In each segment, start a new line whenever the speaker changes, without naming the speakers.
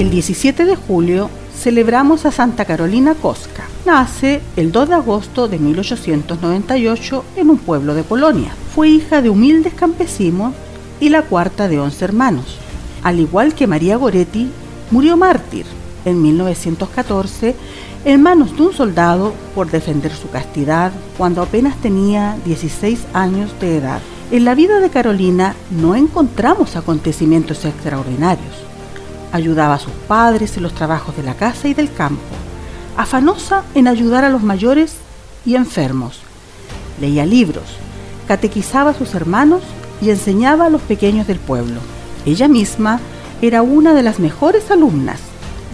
El 17 de julio celebramos a Santa Carolina Kostka. Nace el 2 de agosto de 1898 en un pueblo de Polonia. Fue hija de humildes campesinos y la cuarta de once hermanos. Al igual que María Goretti, murió mártir en 1914 en manos de un soldado por defender su castidad cuando apenas tenía 16 años de edad. En la vida de Carolina no encontramos acontecimientos extraordinarios. Ayudaba a sus padres en los trabajos de la casa y del campo, afanosa en ayudar a los mayores y enfermos. Leía libros, catequizaba a sus hermanos y enseñaba a los pequeños del pueblo. Ella misma era una de las mejores alumnas.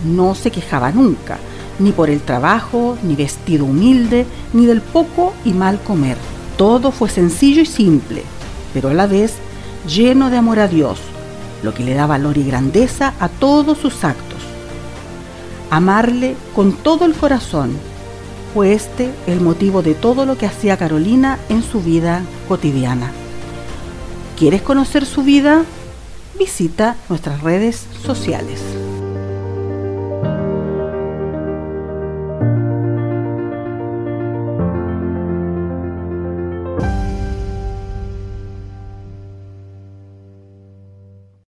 No se quejaba nunca, ni por el trabajo, ni vestido humilde, ni del poco y mal comer. Todo fue sencillo y simple, pero a la vez lleno de amor a Dios, lo que le da valor y grandeza a todos sus actos. Amarle con todo el corazón fue este el motivo de todo lo que hacía Carolina en su vida cotidiana. ¿Quieres conocer su vida? Visita nuestras redes sociales.